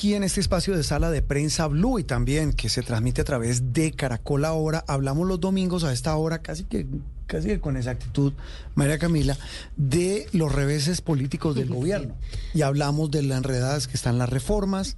Aquí en este espacio de sala de prensa Blue y también que se transmite a través de Caracol ahora, hablamos los domingos a esta hora casi que casi que con exactitud, María Camila, de los reveses políticos del gobierno. Y hablamos de las enredadas que están las reformas,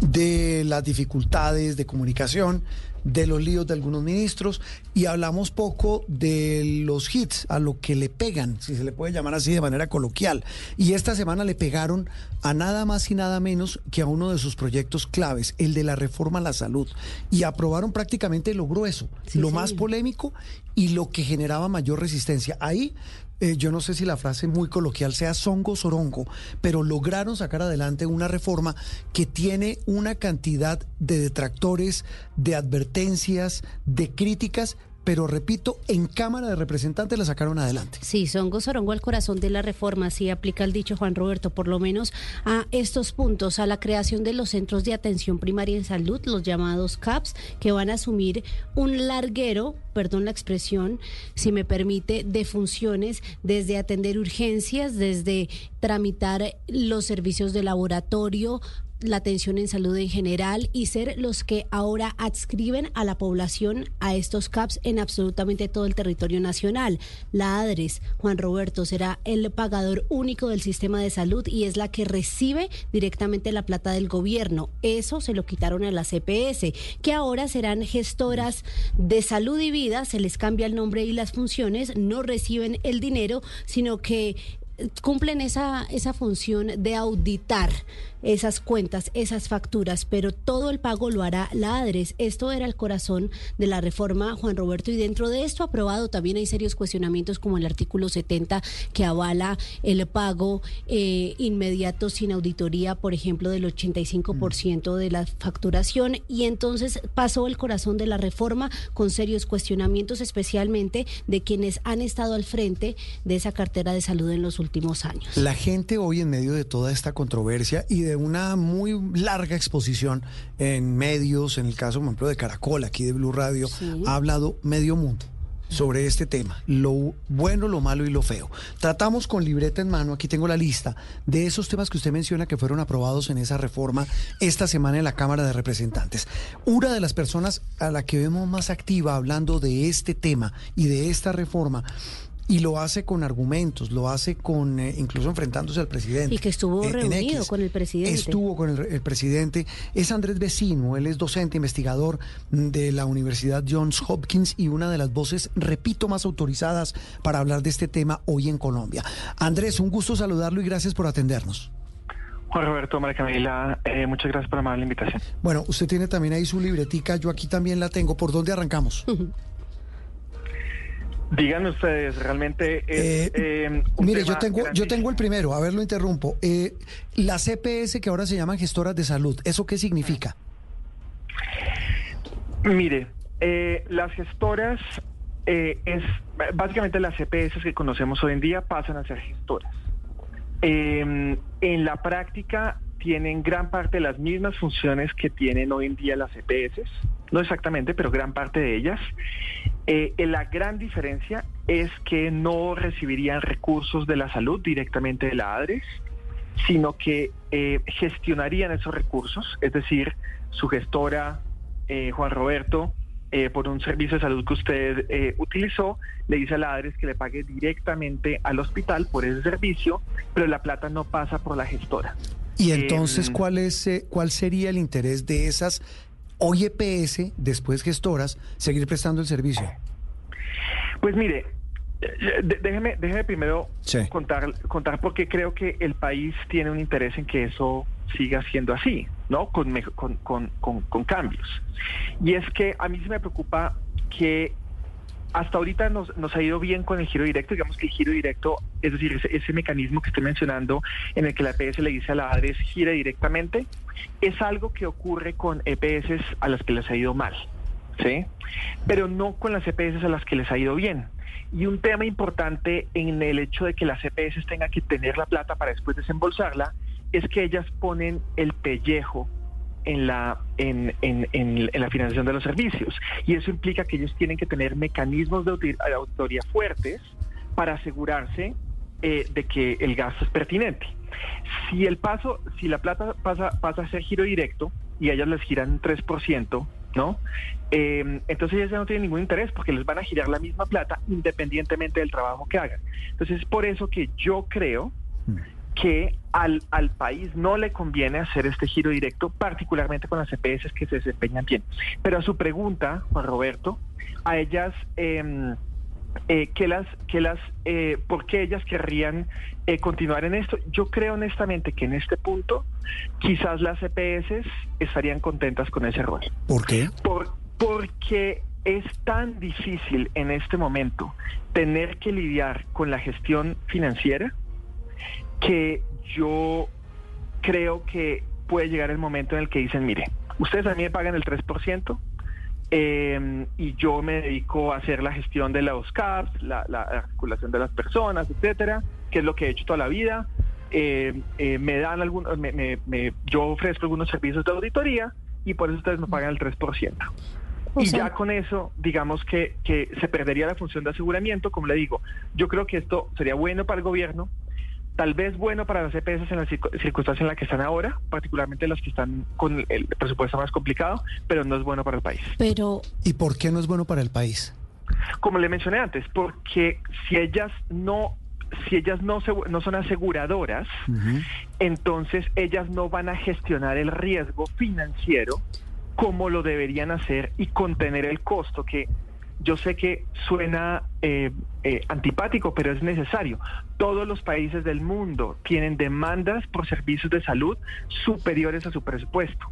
de las dificultades de comunicación, de los líos de algunos ministros y hablamos poco de los hits, a lo que le pegan, si se le puede llamar así de manera coloquial. Y esta semana le pegaron a nada más y nada menos que a uno de sus proyectos claves, el de la reforma a la salud. Y aprobaron prácticamente lo grueso, lo más polémico y lo que generaba mayor resistencia. Ahí eh, yo no sé si la frase muy coloquial sea songo sorongo, pero lograron sacar adelante una reforma que tiene una cantidad de detractores, de advertencias, de críticas, pero repito, en Cámara de Representantes la sacaron adelante. Sí, son Sorongo al corazón de la reforma, sí aplica el dicho Juan Roberto, por lo menos a estos puntos, a la creación de los centros de atención primaria en salud, los llamados CAPS, que van a asumir un larguero, perdón la expresión, si me permite, de funciones desde atender urgencias, desde tramitar los servicios de laboratorio, la atención en salud en general y ser los que ahora adscriben a la población a estos CAPS en absolutamente todo el territorio nacional. La ADRES, Juan Roberto, será el pagador único del sistema de salud y es la que recibe directamente la plata del gobierno. Eso se lo quitaron a la CPS, que ahora serán gestoras de salud y vida, se les cambia el nombre y las funciones, no reciben el dinero, sino que cumplen esa, esa función de auditar esas cuentas, esas facturas, pero todo el pago lo hará la ADRES. Esto era el corazón de la reforma, Juan Roberto, y dentro de esto aprobado también hay serios cuestionamientos como el artículo 70 que avala el pago eh, inmediato sin auditoría, por ejemplo, del 85% de la facturación. Y entonces pasó el corazón de la reforma con serios cuestionamientos, especialmente de quienes han estado al frente de esa cartera de salud en los últimos años. La gente hoy en medio de toda esta controversia y de una muy larga exposición en medios, en el caso, por ejemplo, de Caracol, aquí de Blue Radio, ha hablado medio mundo sobre este tema, lo bueno, lo malo y lo feo. Tratamos con libreta en mano, aquí tengo la lista de esos temas que usted menciona que fueron aprobados en esa reforma esta semana en la Cámara de Representantes. Una de las personas a la que vemos más activa hablando de este tema y de esta reforma y lo hace con argumentos, lo hace con eh, incluso enfrentándose al presidente. Y que estuvo reunido con el presidente. Estuvo con el, presidente. Es Andrés Vecino, él es docente, investigador de la Universidad Johns Hopkins y una de las voces, repito, más autorizadas para hablar de este tema hoy en Colombia. Andrés, un gusto saludarlo y gracias por atendernos. Juan Roberto, María Camila, eh, muchas gracias por la invitación. Bueno, usted tiene también ahí su libretica, yo aquí también la tengo. ¿Por dónde arrancamos? Díganme ustedes, realmente eh, eh, mire, yo tengo, yo tengo el primero, a ver, lo interrumpo. Eh, la CPS, que ahora se llaman gestoras de salud, ¿eso qué significa? Mire, las gestoras es básicamente las CPS que conocemos hoy en día pasan a ser gestoras. en la práctica tienen gran parte de las mismas funciones que tienen hoy en día las EPS, no exactamente, pero gran parte de ellas. Eh, la gran diferencia es que no recibirían recursos de la salud directamente de la ADRES, sino que eh, gestionarían esos recursos, es decir, su gestora, eh, Juan Roberto, por un servicio de salud que usted utilizó, le dice a la ADRES que le pague directamente al hospital por ese servicio, pero la plata no pasa por la gestora. Y entonces, em, ¿cuál, es, ¿cuál sería el interés de esas OEPS, después gestoras, seguir prestando el servicio? Pues mire, eh, déjeme, déjeme primero contar, contar por qué creo que el país tiene un interés en que eso siga siendo así, ¿no? Con, con, con, con cambios. Y es que a mí se me preocupa que hasta ahorita nos, nos, ha ido bien con el giro directo, digamos que el giro directo, es decir, ese, mecanismo que estoy mencionando en el que la EPS le dice a la ADRES gira directamente, es algo que ocurre con EPS a las que les ha ido mal, ¿sí? Pero no con las EPS a las que les ha ido bien. Y un tema importante en el hecho de que las EPS tengan que tener la plata para después desembolsarla es que ellas ponen el pellejo en la, en, en, en, la financiación de los servicios. Y eso implica que ellos tienen que tener mecanismos de auditoría fuertes para asegurarse eh, de que el gasto es pertinente. Si el paso, si la plata pasa, pasa a ser giro directo y a ellas les giran 3%, ¿no? Eh, entonces ellas ya no tienen ningún interés porque les van a girar la misma plata independientemente del trabajo que hagan. Entonces es por eso que yo creo mm. Que al, al país no le conviene hacer este giro directo, particularmente con las EPS que se desempeñan bien. Pero a su pregunta, Juan Roberto, a ellas... Eh, eh, que las, que las, eh, ¿por qué ellas querrían eh, continuar en esto? Yo creo honestamente que en este punto quizás las EPS estarían contentas con ese rol. ¿Por qué? Por, porque es tan difícil en este momento tener que lidiar con la gestión financiera que yo creo que puede llegar el momento en el que dicen, mire, ustedes a mí me pagan el 3%, eh, y yo me dedico a hacer la gestión de los CAPS, la, la articulación de las personas, etcétera, que es lo que he hecho toda la vida. Eh, eh, me dan algunos, me, yo ofrezco algunos servicios de auditoría y por eso ustedes me pagan el 3%. y ya con eso, digamos que, que se perdería la función de aseguramiento, como le digo, yo creo que esto sería bueno para el gobierno, tal vez bueno para las EPS en la circunstancia en la que están ahora, particularmente las que están con el presupuesto más complicado, pero no es bueno para el país. Pero ¿Y por qué no es bueno para el país? Como le mencioné antes, porque si ellas no si ellas no, no son aseguradoras, entonces ellas no van a gestionar el riesgo financiero como lo deberían hacer y contener el costo que yo sé que suena eh, eh, antipático, pero es necesario. Todos los países del mundo tienen demandas por servicios de salud superiores a su presupuesto.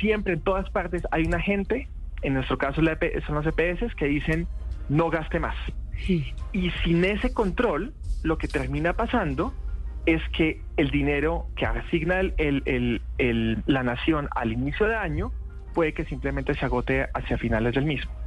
Siempre en todas partes hay una gente, en nuestro caso e son las EPS, que dicen no gaste más. Y sin ese control, lo que termina pasando es que el dinero que asigna la nación al inicio de año puede que simplemente se agote hacia finales del mismo.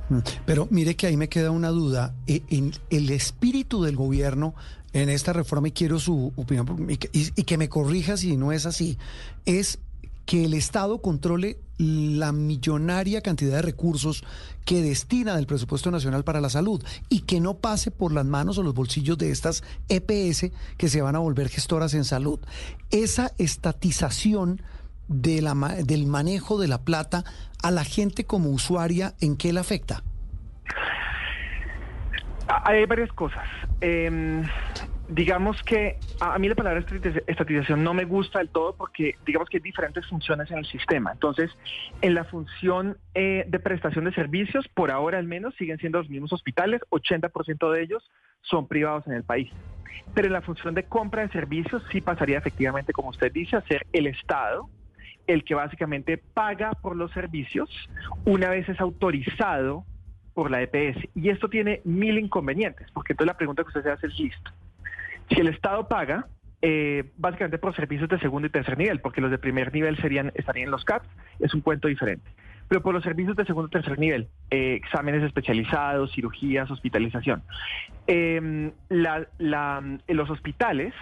Pero mire que ahí me queda una duda. E, en el espíritu del gobierno en esta reforma, y quiero su opinión, y que, me corrija si no es así, es que el Estado controle la millonaria cantidad de recursos que destina del presupuesto nacional para la salud y que no pase por las manos o los bolsillos de estas EPS que se van a volver gestoras en salud. Esa estatización de la, del manejo de la plata a la gente como usuaria, ¿en qué le afecta? Hay varias cosas. Em, digamos que a, mí la palabra estatización no me gusta del todo porque digamos que hay diferentes funciones en el sistema. Entonces, en la función eh, de prestación de servicios, por ahora al menos, siguen siendo los mismos hospitales, 80% de ellos son privados en el país. Pero en la función de compra de servicios sí pasaría efectivamente, como usted dice, a ser el Estado el que básicamente paga por los servicios una vez es autorizado por la EPS. Y esto tiene mil inconvenientes, porque entonces la pregunta que usted se hace es listo. Si el Estado paga, eh, básicamente por servicios de segundo y tercer nivel, porque los de primer nivel serían estarían en los CAPS, es un cuento diferente. Pero por los servicios de segundo y tercer nivel, eh, exámenes especializados, cirugías, hospitalización, em, los hospitales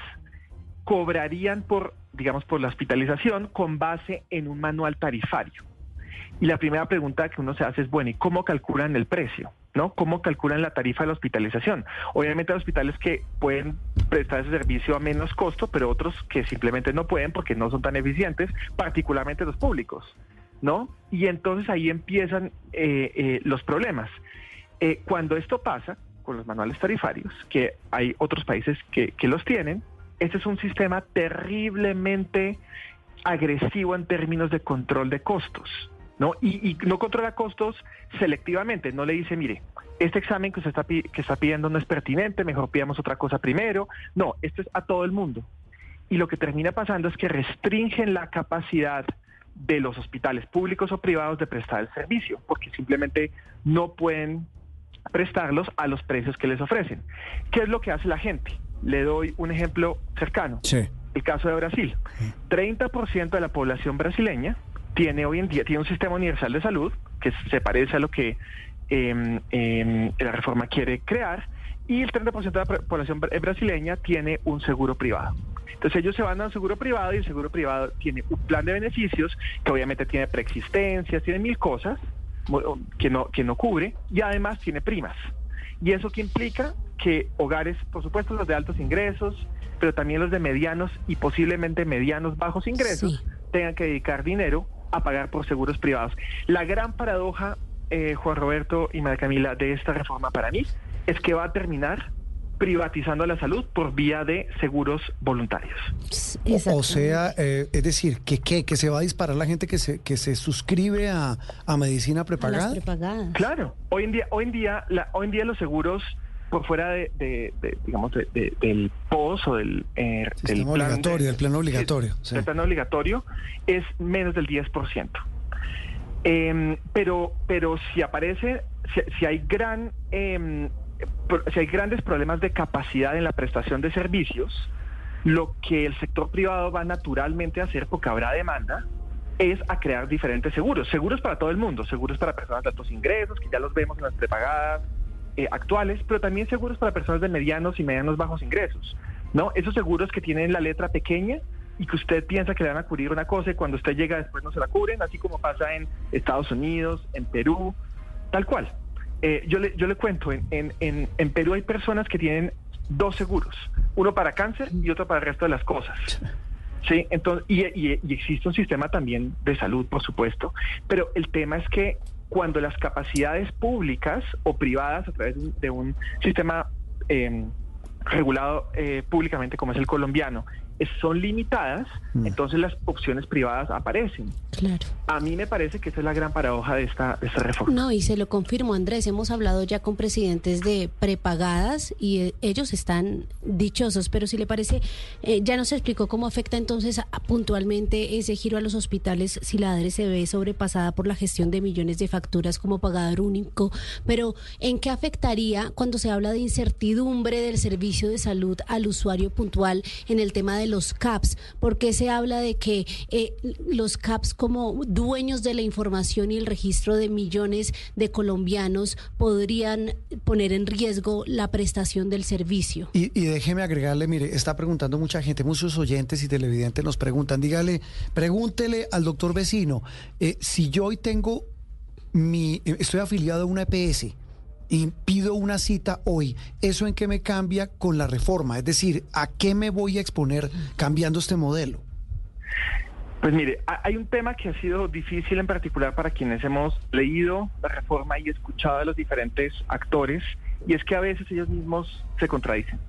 cobrarían por digamos, por la hospitalización con base en un manual tarifario. Y la primera pregunta que uno se hace es, bueno, ¿y cómo calculan el precio? ¿No? ¿Cómo calculan la tarifa de la hospitalización? Obviamente hay hospitales que pueden prestar ese servicio a menos costo, pero otros que simplemente no pueden porque no son tan eficientes, particularmente los públicos, ¿no? Y entonces ahí empiezan eh, eh, los problemas. Eh, cuando esto pasa con los manuales tarifarios, que hay otros países que, que los tienen, este es un sistema terriblemente agresivo en términos de control de costos. ¿no? Y, no controla costos selectivamente, no le dice, mire, este examen que usted está, que está pidiendo no es pertinente, mejor pidamos otra cosa primero. No, esto es a todo el mundo. Y lo que termina pasando es que restringen la capacidad de los hospitales públicos o privados de prestar el servicio, porque simplemente no pueden prestarlos a los precios que les ofrecen. ¿Qué es lo que hace la gente? Le doy un ejemplo cercano. El caso de Brasil. 30% de la población brasileña tiene hoy en día tiene un sistema universal de salud que se parece a lo que em, em, la reforma quiere crear y el 30% de la población brasileña tiene un seguro privado. Entonces ellos se van a un seguro privado y el seguro privado tiene un plan de beneficios que obviamente tiene preexistencias, tiene mil cosas que no, que no cubre y además tiene primas. ¿Y eso qué implica? Que hogares, por supuesto los de altos ingresos, pero también los de medianos y posiblemente medianos bajos ingresos, tengan que dedicar dinero a pagar por seguros privados. La gran paradoja, eh, Juan Roberto y María Camila, de esta reforma para mí es que va a terminar privatizando la salud por vía de seguros voluntarios. O, sea, eh, es decir, que, que se va a disparar la gente que se que se suscribe a, medicina prepagada. Claro, hoy en día hoy en día la, hoy en día los seguros por fuera de, digamos del POS o del, eh, plan obligatorio, del plan obligatorio, el plan obligatorio es menos del 10%. Em, pero pero si aparece si, hay gran eh, si hay grandes problemas de capacidad en la prestación de servicios, lo que el sector privado va naturalmente a hacer, porque habrá demanda, es a crear diferentes seguros. Seguros para todo el mundo, seguros para personas de altos ingresos, que ya los vemos en las prepagadas eh, actuales, pero también seguros para personas de medianos y medianos bajos ingresos. ¿no? Esos seguros que tienen la letra pequeña y que usted piensa que le van a cubrir una cosa y cuando usted llega después no se la cubren, así como pasa en Estados Unidos, en Perú, tal cual. Eh, yo, le, yo le cuento, en, en, en, Perú hay personas que tienen dos seguros, uno para cáncer y otro para el resto de las cosas. Sí, entonces, y, y, existe un sistema también de salud, por supuesto, pero el tema es que cuando las capacidades públicas o privadas a través de un, sistema eh, regulado eh, públicamente como es el colombiano son limitadas, mm. entonces las opciones privadas aparecen. Claro. A mí me parece que esa es la gran paradoja de esta, esta reforma. No, y se lo confirmo, Andrés, hemos hablado ya con presidentes de prepagadas y eh, ellos están dichosos, pero si le parece, eh, ya nos explicó cómo afecta entonces puntualmente ese giro a los hospitales si la ADRE se ve sobrepasada por la gestión de millones de facturas como pagador único, pero ¿en qué afectaría cuando se habla de incertidumbre del servicio de salud al usuario puntual en el tema de los CAPS? porque se habla de que eh, los CAPS como dueños de la información y el registro de millones de colombianos podrían poner en riesgo la prestación del servicio? Y, déjeme agregarle, mire, está preguntando mucha gente, muchos oyentes y televidentes nos preguntan, dígale, pregúntele al doctor vecino, eh, si yo hoy tengo mi, eh, estoy afiliado a una EPS, y pido una cita hoy, ¿eso en qué me cambia con la reforma? Es decir, ¿a qué me voy a exponer cambiando este modelo? Pues mire, hay un tema que ha sido difícil en particular para quienes hemos leído la reforma y escuchado a los diferentes actores, y es que a veces ellos mismos se contradicen.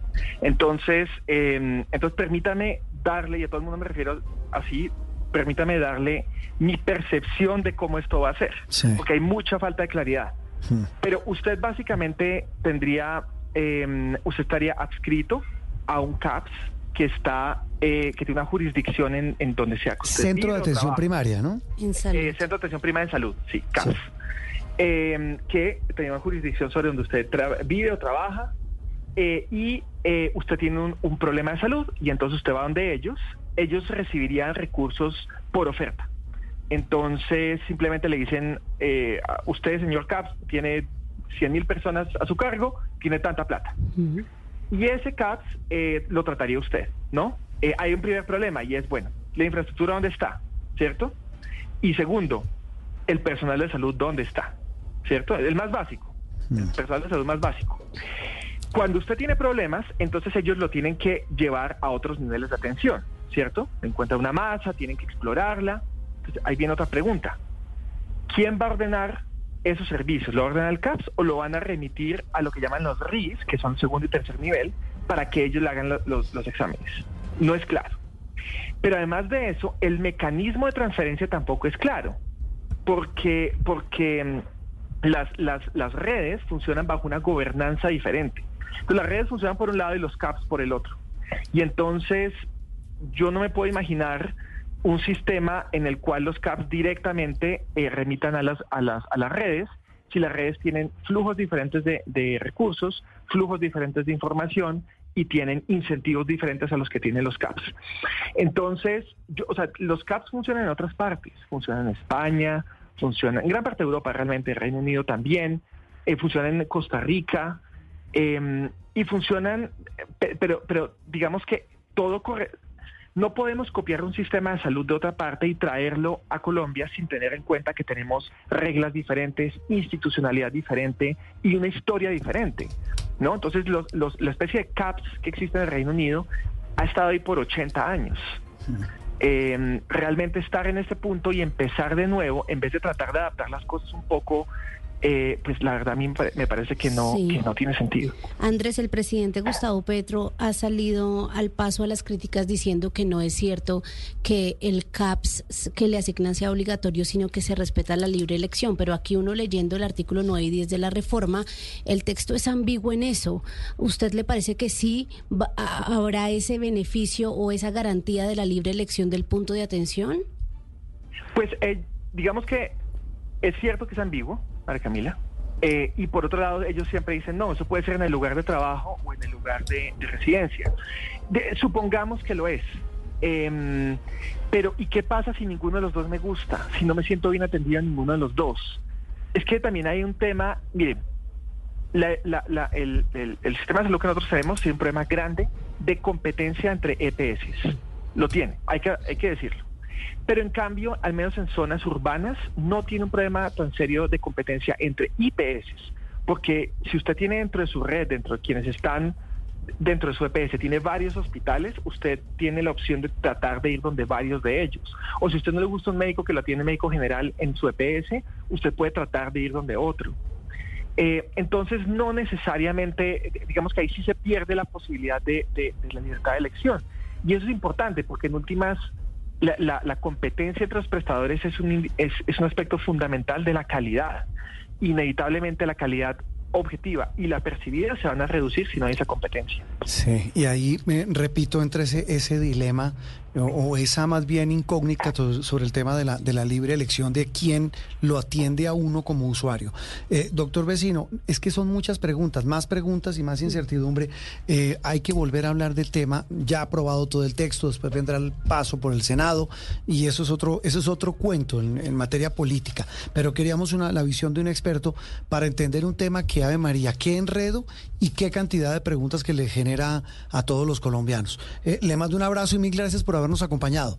Entonces, em, entonces permítame darle, y a todo el mundo me refiero así, permítame darle mi percepción de cómo esto va a ser, porque hay mucha falta de claridad. Pero usted básicamente tendría, em, usted estaría adscrito a un CAPS que está, eh, que tiene una jurisdicción en, en donde sea. Centro de atención primaria, ¿no? En salud. Eh, Centro de atención primaria en salud, sí, CAPS. Em, que tiene una jurisdicción sobre donde usted vive o trabaja eh, y usted tiene un, un problema de salud y entonces usted va donde ellos, ellos recibirían recursos por oferta. Entonces simplemente le dicen, eh, usted, señor Caps, tiene 100 mil personas a su cargo, tiene tanta plata. Y ese CAPS eh, lo trataría usted, ¿no? Eh, hay un primer problema y es, bueno, la infraestructura dónde está, ¿cierto? Y segundo, el personal de salud dónde está, ¿cierto? El más básico, el personal de salud más básico. Cuando usted tiene problemas, entonces ellos lo tienen que llevar a otros niveles de atención, ¿cierto? Encuentra una masa, tienen que explorarla, ahí viene otra pregunta. ¿Quién va a ordenar esos servicios? ¿Lo ordena el CAPS o lo van a remitir a lo que llaman los RIS, que son segundo y tercer nivel, para que ellos le hagan los, exámenes? No es claro. Pero además de eso, el mecanismo de transferencia tampoco es claro, porque, porque mm, las, las, las redes funcionan bajo una gobernanza diferente. Entonces, las redes funcionan por un lado y los CAPS por el otro. Y entonces yo no me puedo imaginar un sistema en el cual los CAPS directamente eh, remitan a las, a, las, a las redes, si las redes tienen flujos diferentes de, recursos, flujos diferentes de información y tienen incentivos diferentes a los que tienen los CAPS. Entonces, yo, o sea, los CAPS funcionan en otras partes, funcionan en España, funcionan en gran parte de Europa, realmente, Reino Unido también, eh, funcionan en Costa Rica, em, y funcionan, pero, pero digamos que todo corre, no podemos copiar un sistema de salud de otra parte y traerlo a Colombia sin tener en cuenta que tenemos reglas diferentes, institucionalidad diferente y una historia diferente. ¿no? Entonces, la especie de CAPS que existe en el Reino Unido ha estado ahí por 80 años. Eh, realmente estar en este punto y empezar de nuevo, en vez de tratar de adaptar las cosas un poco eh, pues la verdad a mí me parece que no, que no tiene sentido. Andrés, el presidente Gustavo Petro ha salido al paso a las críticas diciendo que no es cierto que el CAPS que le asignan sea obligatorio, sino que se respeta la libre elección. Pero aquí uno leyendo el artículo 9 y 10 de la reforma, el texto es ambiguo en eso. ¿Usted le parece que sí habrá ese beneficio o esa garantía de la libre elección del punto de atención? Pues eh, digamos que es cierto que es ambiguo María Camila. Eh, y por otro lado, ellos siempre dicen, no, eso puede ser en el lugar de trabajo o en el lugar de, residencia. supongamos que lo es. Em, pero, ¿y qué pasa si ninguno de los dos me gusta? Si no me siento bien atendido en ninguno de los dos. Es que también hay un tema, miren, el, el, sistema de salud que nosotros tenemos tiene un problema grande de competencia entre EPS. Lo tiene, hay que, hay que decirlo. Pero en cambio, al menos en zonas urbanas, no tiene un problema tan serio de competencia entre IPS, porque si usted tiene dentro de su red, dentro de quienes están dentro de su EPS, tiene varios hospitales, usted tiene la opción de tratar de ir donde varios de ellos. O si usted no le gusta un médico que lo tiene médico general en su EPS, usted puede tratar de ir donde otro. Eh, entonces, no necesariamente, digamos que ahí sí se pierde la posibilidad de la libertad de elección. Y eso es importante porque en últimas la, competencia entre los prestadores es un, es, es un aspecto fundamental de la calidad. Inevitablemente la calidad objetiva y la percibida se van a reducir si no hay esa competencia. Sí, y ahí me repito entre ese, ese dilema o, esa más bien incógnita sobre el tema de la, de la libre elección de quién lo atiende a uno como usuario. Eh, doctor Vecino, es que son muchas preguntas, más preguntas y más incertidumbre. Eh, hay que volver a hablar del tema. Ya aprobado todo el texto, después vendrá el paso por el Senado y eso es otro, eso es otro cuento en, materia política. Pero queríamos una, la visión de un experto para entender un tema que, Ave María, qué enredo y qué cantidad de preguntas que le genera a todos los colombianos. Eh, le mando un abrazo y mil gracias por haber habernos acompañado.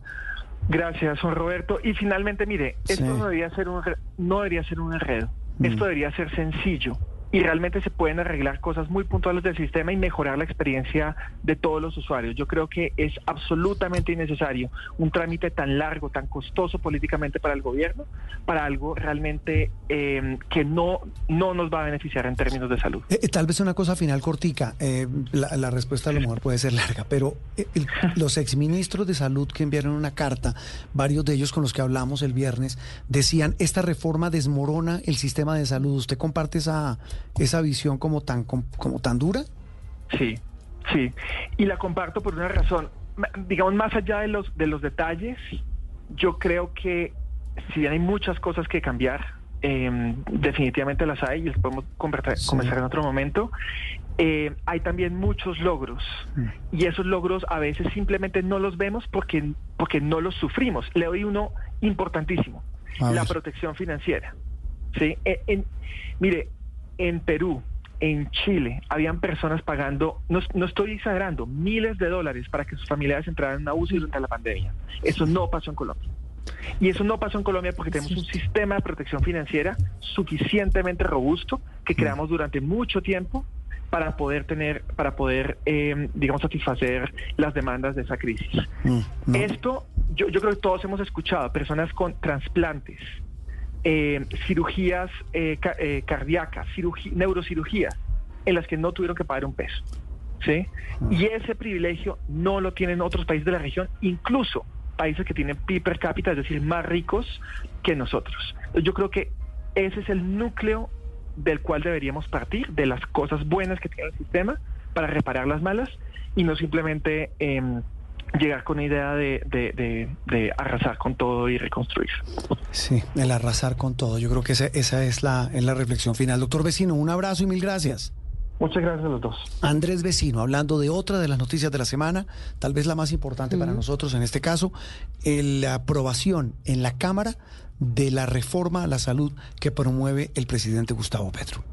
Gracias, Juan Roberto. Y finalmente, mire, esto no debería ser un, no debería ser un enredo. Mm. Esto debería ser sencillo y realmente se pueden arreglar cosas muy puntuales del sistema y mejorar la experiencia de todos los usuarios. Yo creo que es absolutamente innecesario un trámite tan largo, tan costoso políticamente para el gobierno, para algo realmente eh, que no, no nos va a beneficiar en términos de salud. Eh, eh, tal vez una cosa final cortica, la, respuesta a lo mejor puede ser larga, pero los exministros de salud que enviaron una carta, varios de ellos con los que hablamos el viernes, decían, esta reforma desmorona el sistema de salud. ¿Usted comparte esa esa visión como tan, como tan dura? Sí, sí. Y la comparto por una razón. Digamos, más allá de los, de los detalles, yo creo que si bien hay muchas cosas que cambiar, em, definitivamente las hay y las podemos conversar, en otro momento. Eh, hay también muchos logros mm. y esos logros a veces simplemente no los vemos porque, porque no los sufrimos. Le doy uno importantísimo, la protección financiera. ¿sí? En, mire, en Perú, en Chile, habían personas pagando, no, estoy exagerando, miles de dólares para que sus familiares entraran en UCI durante la pandemia. Eso no pasó en Colombia. Y eso no pasó en Colombia porque tenemos un sistema de protección financiera suficientemente robusto que mm. creamos durante mucho tiempo para poder tener, para poder, em, digamos, satisfacer las demandas de esa crisis. Mm, Esto, yo, yo creo que todos hemos escuchado, personas con trasplantes, eh, cirugías eh, eh, cardíacas, neurocirugías, en las que no tuvieron que pagar un peso. ¿sí? Ah. Y ese privilegio no lo tienen otros países de la región, incluso países que tienen PIB per cápita, es decir, más ricos que nosotros. Yo creo que ese es el núcleo del cual deberíamos partir, de las cosas buenas que tiene el sistema para reparar las malas y no simplemente em, llegar con la idea de, arrasar con todo y reconstruir. Sí, el arrasar con todo. Yo creo que esa, es, la, es la reflexión final. Doctor Vecino, un abrazo y mil gracias. Muchas gracias a los dos. Andrés Vecino, hablando de otra de las noticias de la semana, tal vez la más importante para nosotros en este caso, la aprobación en la Cámara de la reforma a la salud que promueve el presidente Gustavo Petro.